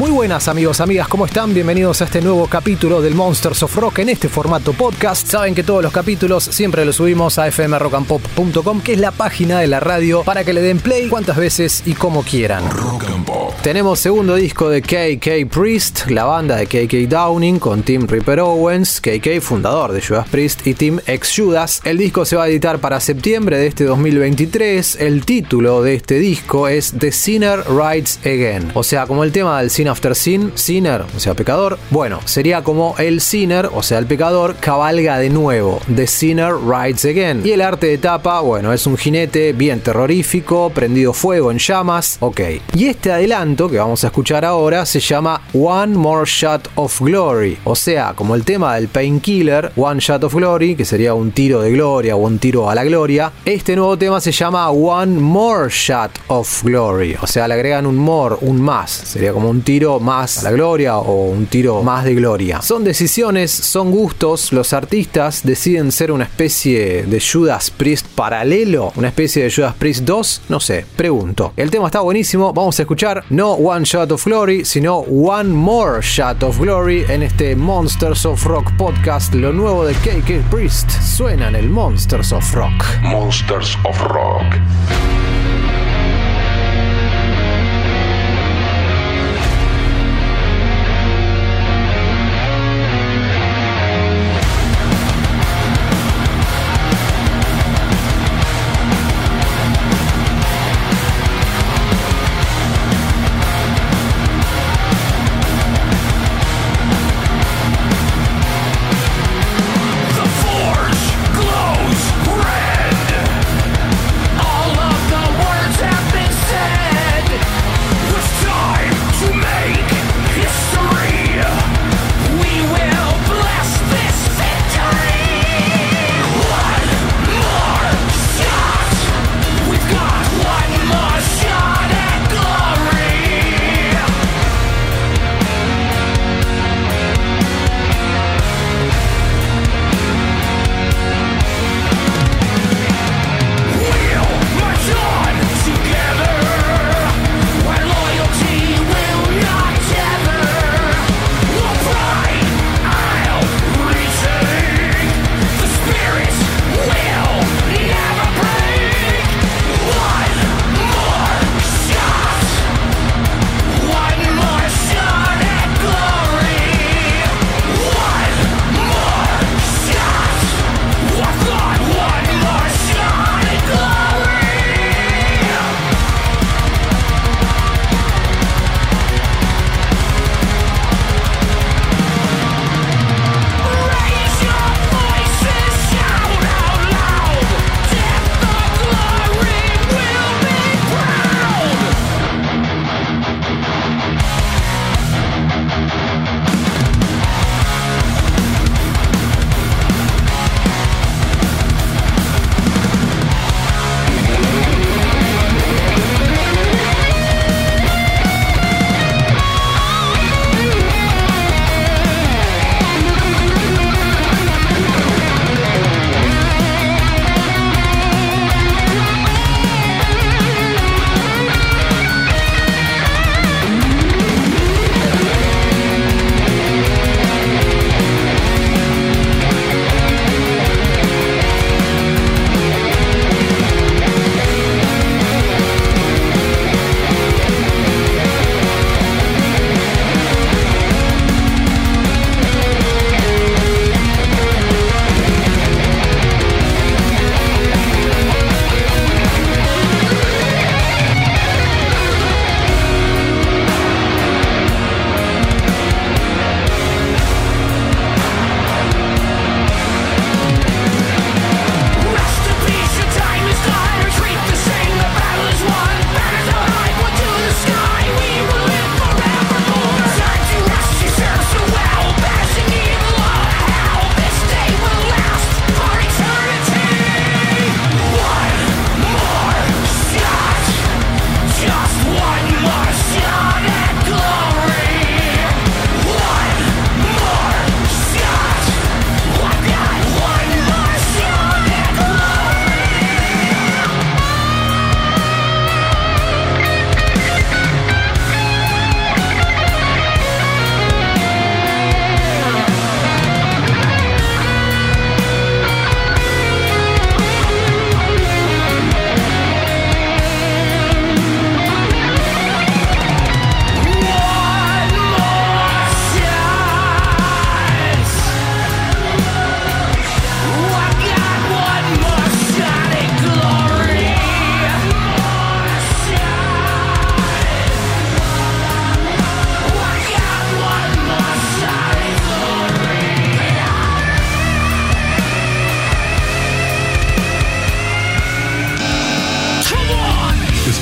Muy buenas amigos, amigas, ¿cómo están? Bienvenidos a este nuevo capítulo del Monsters of Rock en este formato podcast. Saben que todos los capítulos siempre los subimos a fmrockandpop.com, que es la página de la radio para que le den play cuantas veces y como quieran. Rock and Pop. Tenemos segundo disco de KK Priest, la banda de KK Downing con Tim Ripper Owens, KK fundador de Judas Priest y Tim ex Judas. El disco se va a editar para septiembre de este 2023. El título de este disco es The Sinner Rides Again, o sea, como el tema del Sin After Sin, Sinner, o sea, pecador. Bueno, sería como el Sinner, o sea, el pecador, cabalga de nuevo. The Sinner Rides Again. Y el arte de tapa, bueno, es un jinete bien terrorífico, prendido fuego en llamas. Ok. Y este adelanto que vamos a escuchar ahora se llama One More Shot of Glory. O sea, como el tema del Painkiller, One Shot of Glory, que sería un tiro de gloria o un tiro a la gloria. Este nuevo tema se llama One More Shot of Glory. O sea, le agregan un more, un más. Sería como un tiro más la gloria o un tiro más de gloria. Son decisiones, son gustos. Los artistas deciden ser una especie de Judas Priest paralelo, una especie de Judas Priest 2. No sé, pregunto. El tema está buenísimo. Vamos a escuchar no One Shot of Glory, sino One More Shot of Glory en este Monsters of Rock podcast. Lo nuevo de KK Priest suena en el Monsters of Rock. Monsters of Rock.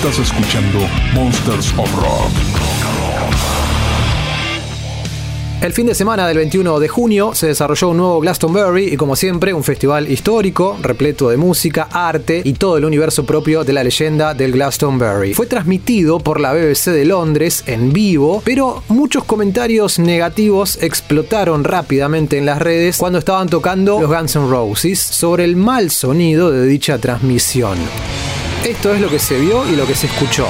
Estás escuchando Monsters of Rock. El fin de semana del 21 de junio se desarrolló un nuevo Glastonbury y como siempre un festival histórico, repleto de música, arte y todo el universo propio de la leyenda del Glastonbury. Fue transmitido por la BBC de Londres en vivo, pero muchos comentarios negativos explotaron rápidamente en las redes cuando estaban tocando los Guns N' Roses sobre el mal sonido de dicha transmisión. Esto es lo que se vio y lo que se escuchó.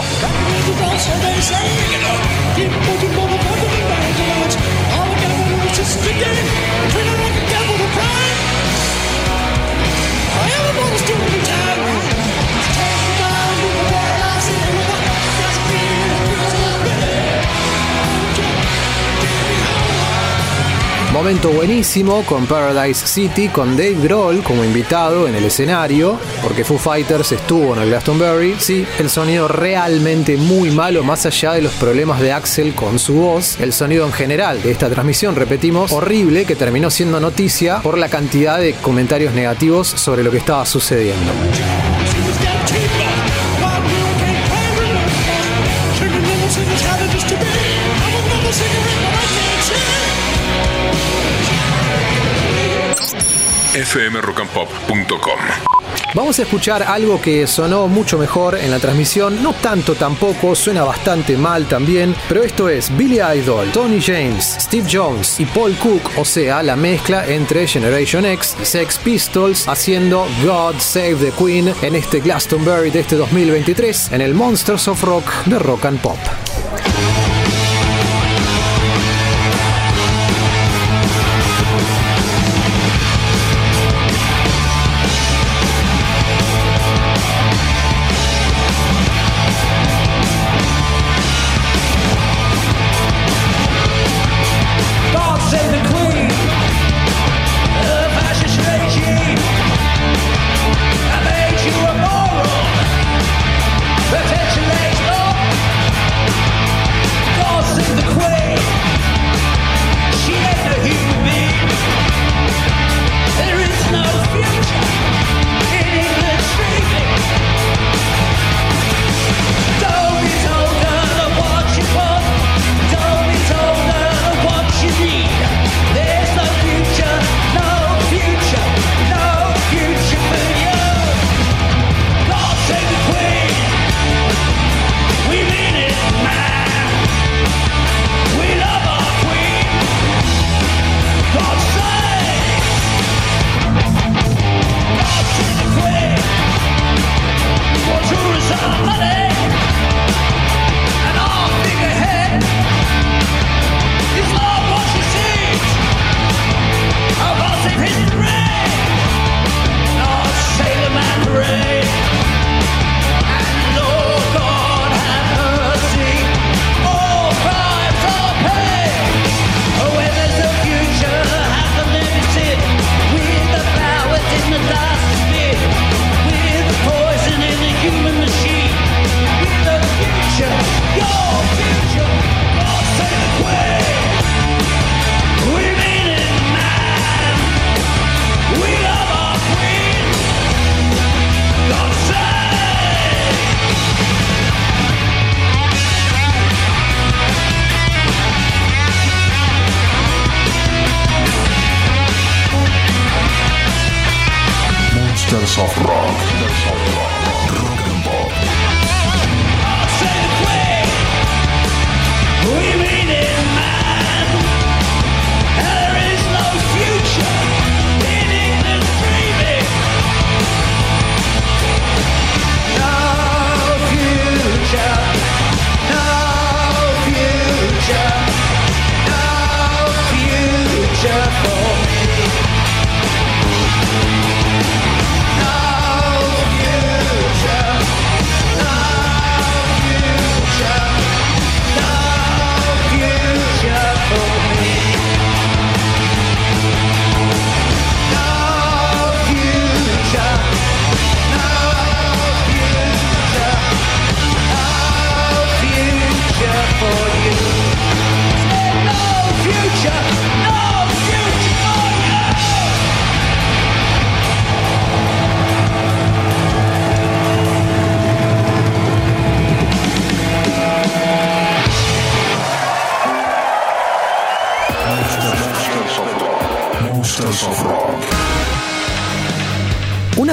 Momento buenísimo con Paradise City, con Dave Grohl como invitado en el escenario, porque Foo Fighters estuvo en el Glastonbury. Sí, el sonido realmente muy malo, más allá de los problemas de Axel con su voz. El sonido en general de esta transmisión, repetimos, horrible, que terminó siendo noticia por la cantidad de comentarios negativos sobre lo que estaba sucediendo. fmrockandpop.com. Vamos a escuchar algo que sonó mucho mejor en la transmisión, no tanto tampoco, suena bastante mal también, pero esto es Billy Idol, Tony James, Steve Jones y Paul Cook, o sea, la mezcla entre Generation X y Sex Pistols haciendo God Save the Queen en este Glastonbury de este 2023 en el Monsters of Rock de Rock and Pop. of rock.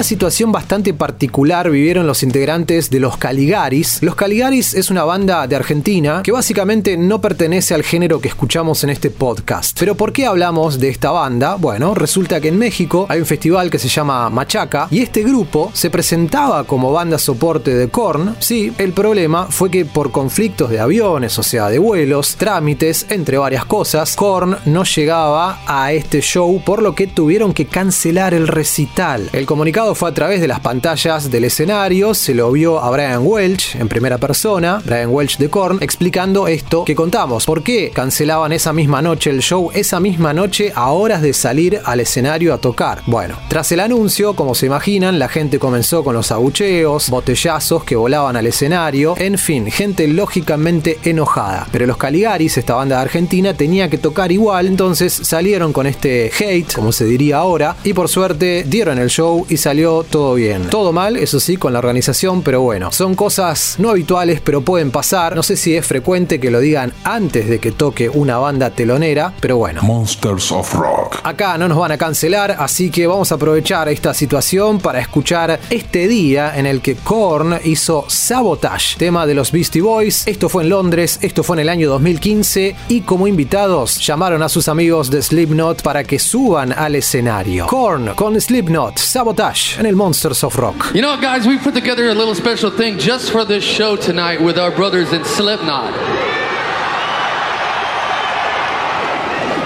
Situación bastante particular vivieron los integrantes de los Caligaris. Los Caligaris es una banda de Argentina que básicamente no pertenece al género que escuchamos en este podcast. Pero ¿por qué hablamos de esta banda? Bueno, resulta que en México hay un festival que se llama Machaca y este grupo se presentaba como banda soporte de Korn. Sí, el problema fue que por conflictos de aviones, o sea, de vuelos, trámites, entre varias cosas, Korn no llegaba a este show por lo que tuvieron que cancelar el recital. El comunicado fue a través de las pantallas del escenario, se lo vio a Brian Welch en primera persona, Brian Welch de Korn, explicando esto que contamos. ¿Por qué cancelaban esa misma noche el show, esa misma noche a horas de salir al escenario a tocar? Bueno, tras el anuncio, como se imaginan, la gente comenzó con los abucheos, botellazos que volaban al escenario, en fin, gente lógicamente enojada. Pero los Caligaris, esta banda de Argentina, tenía que tocar igual, entonces salieron con este hate, como se diría ahora, y por suerte dieron el show y salió todo bien. Todo mal, eso sí, con la organización, pero bueno, son cosas no habituales, pero pueden pasar. No sé si es frecuente que lo digan antes de que toque una banda telonera, pero bueno. Monsters of Rock. Acá no nos van a cancelar, así que vamos a aprovechar esta situación para escuchar este día en el que Korn hizo Sabotage, tema de los Beastie Boys. Esto fue en Londres, esto fue en el año 2015 y como invitados llamaron a sus amigos de Slipknot para que suban al escenario. Korn con Slipknot, Sabotage. En el Monsters of Rock. You know, guys, we put together a little special thing just for this show tonight with our brothers in Slipknot.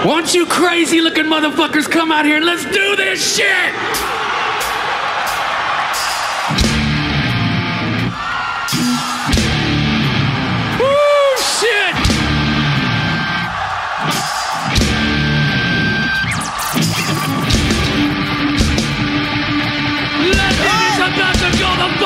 Won't you crazy looking motherfuckers come out here and let's do this shit?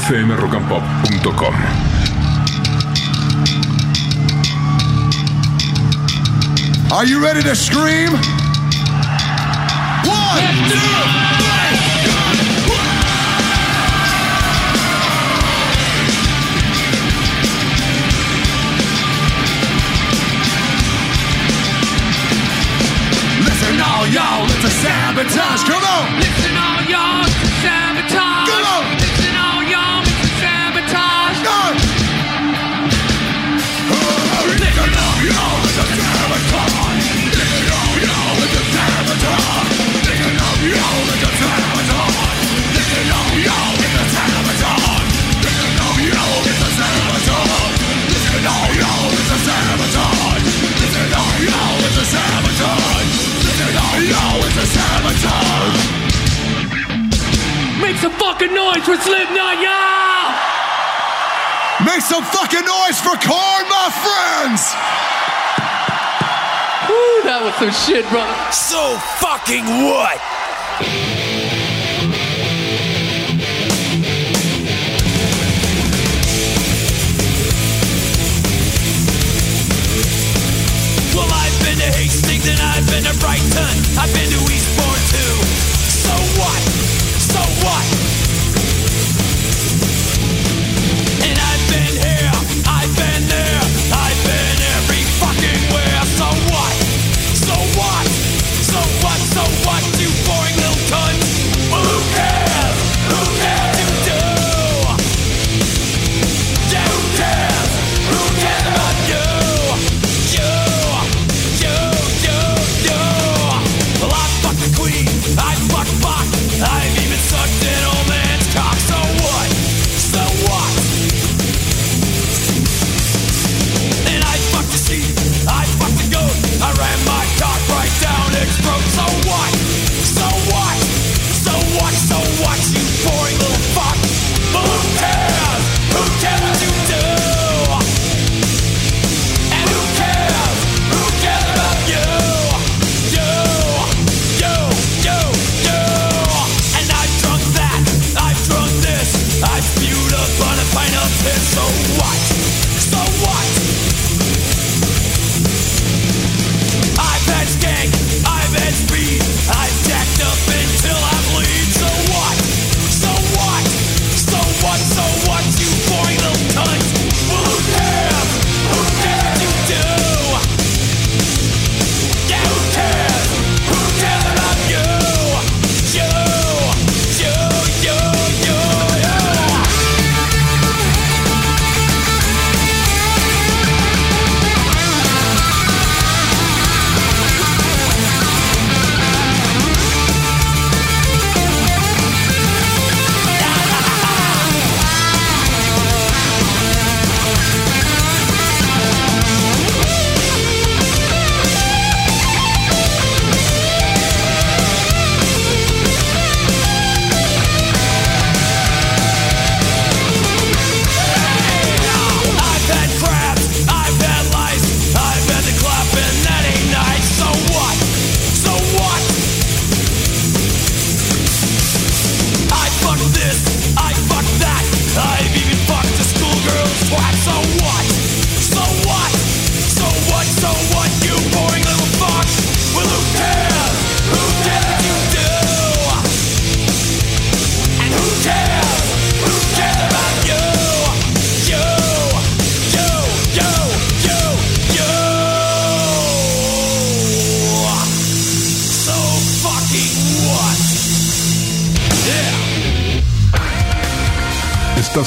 fmrockandpop.com. Are you ready to scream? One, two, Listen all y'all, it's a sabotage. Come on! Listen all y'all, fucking noise for Slipknot, y'all! Make some fucking noise for corn, my friends! Woo, that was some shit, brother. So fucking what? Well, I've been to Hastings and I've been to Brighton. I've been to Eastbourne too. fucking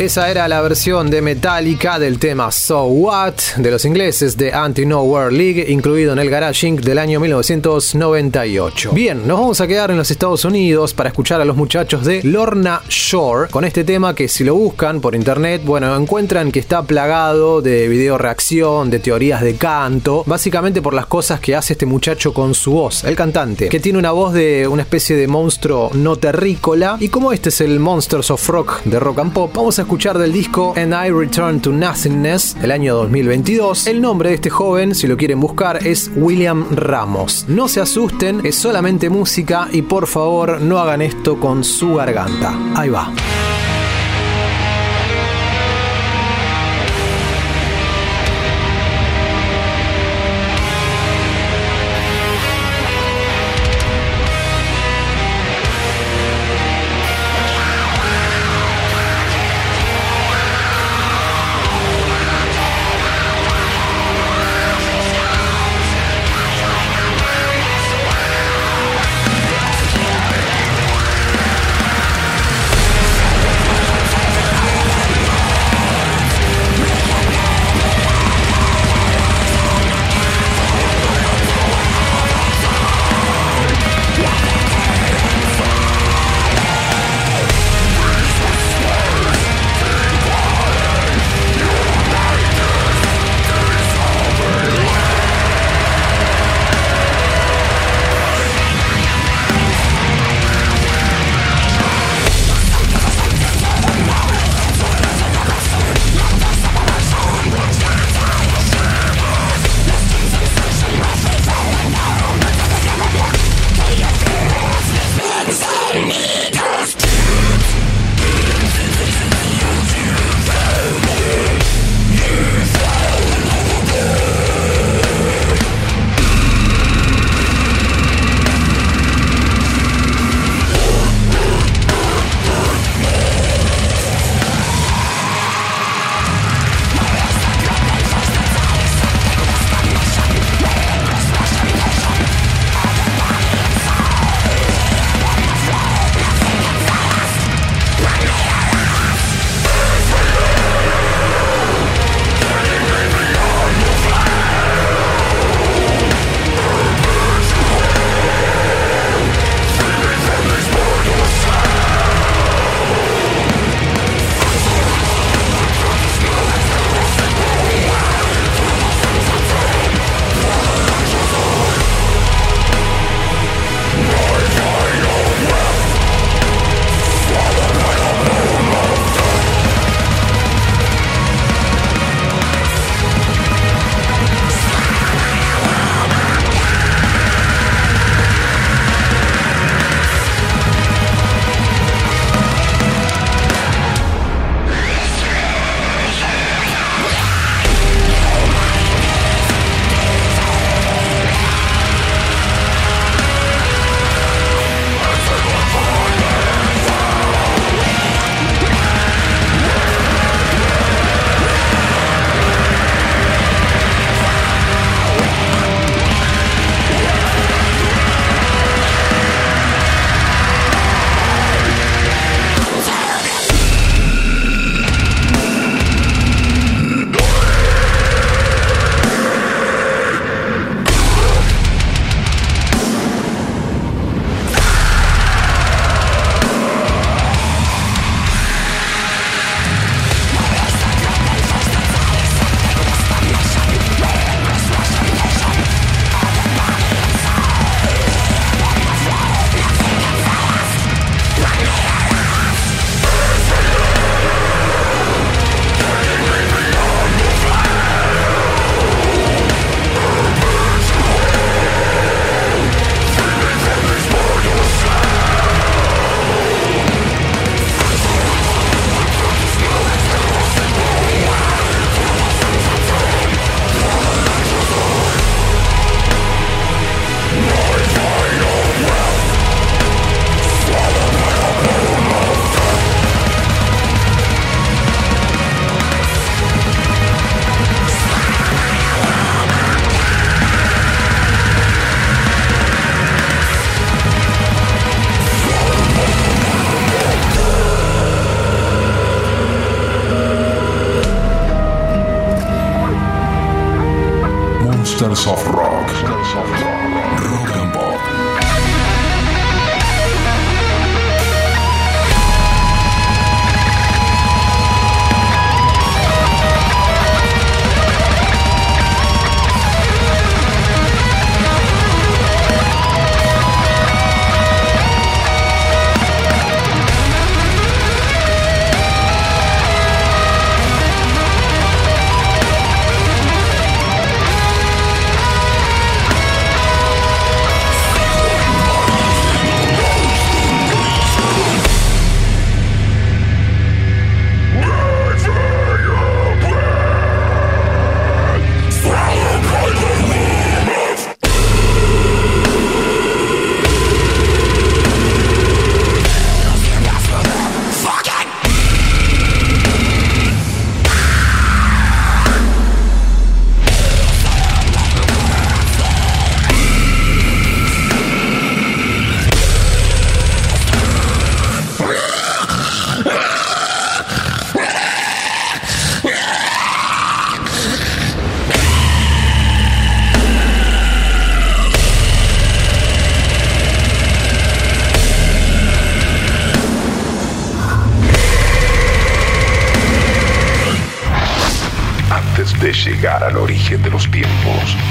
Esa era la versión de Metallica del tema So What de los ingleses de Anti-Nowhere League, incluido en el Garage Inc. del año 1998. Bien, nos vamos a quedar en los Estados Unidos para escuchar a los muchachos de Lorna Shore con este tema que si lo buscan por internet, bueno, encuentran que está plagado de video reacción, de teorías de canto, básicamente por las cosas que hace este muchacho con su voz, el cantante, que tiene una voz de una especie de monstruo no terrícola y como este es el Monsters of Rock de Rock and Pop, vamos a escuchar del disco And I Return to Nothingness, el año 2022. El nombre de este joven, si lo quieren buscar, es William Ramos. No se asusten, es solamente música y por favor no hagan esto con su garganta. Ahí va.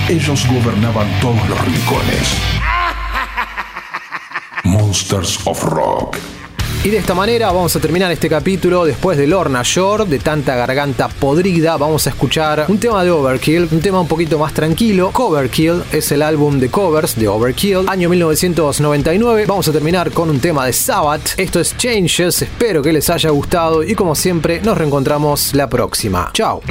Ellos gobernaban todos los rincones. Monsters of Rock. Y de esta manera vamos a terminar este capítulo después de Lorna Shore, de tanta garganta podrida. Vamos a escuchar un tema de Overkill, un tema un poquito más tranquilo. Coverkill es el álbum de covers de Overkill, año 1999. Vamos a terminar con un tema de Sabbath. Esto es Changes, espero que les haya gustado y como siempre nos reencontramos la próxima. Chao.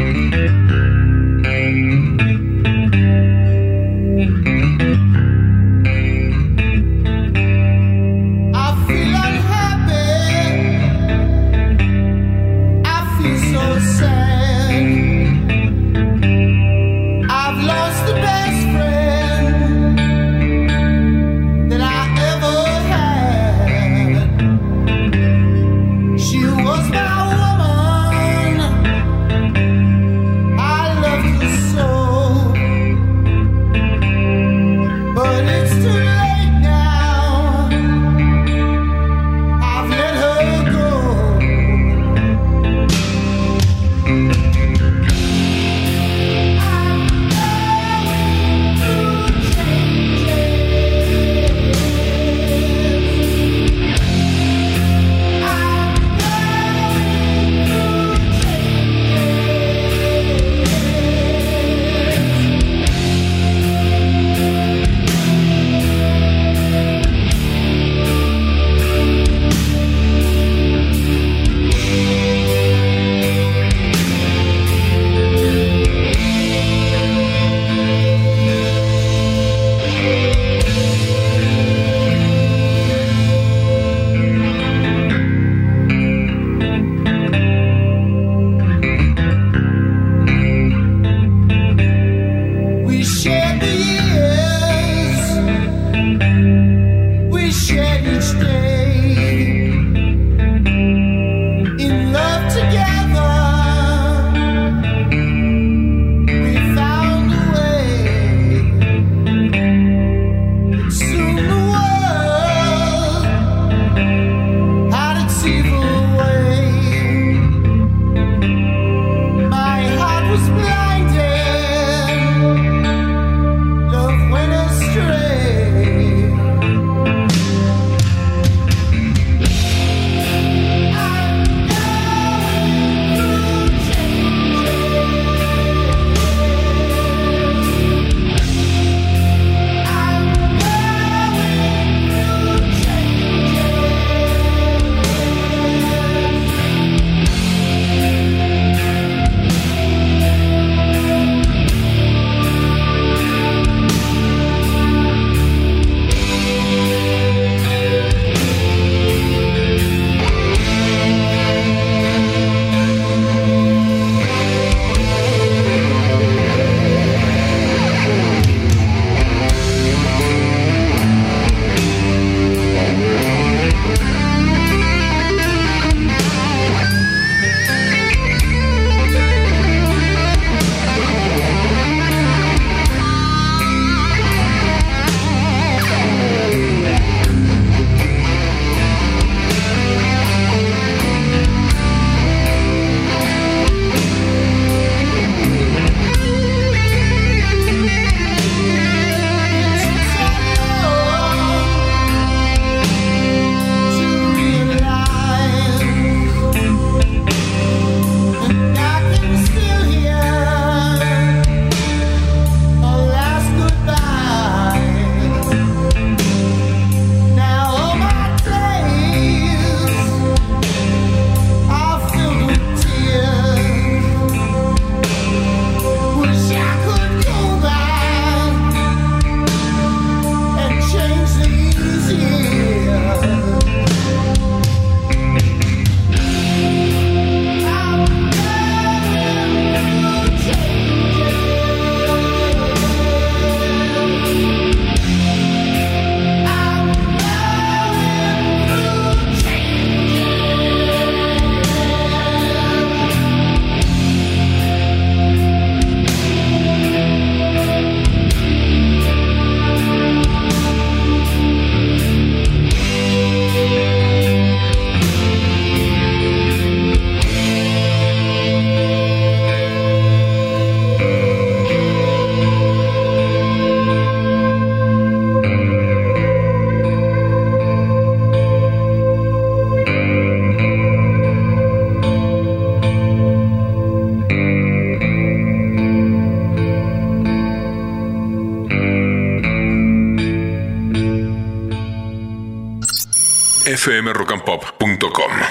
fmrockandpop.com.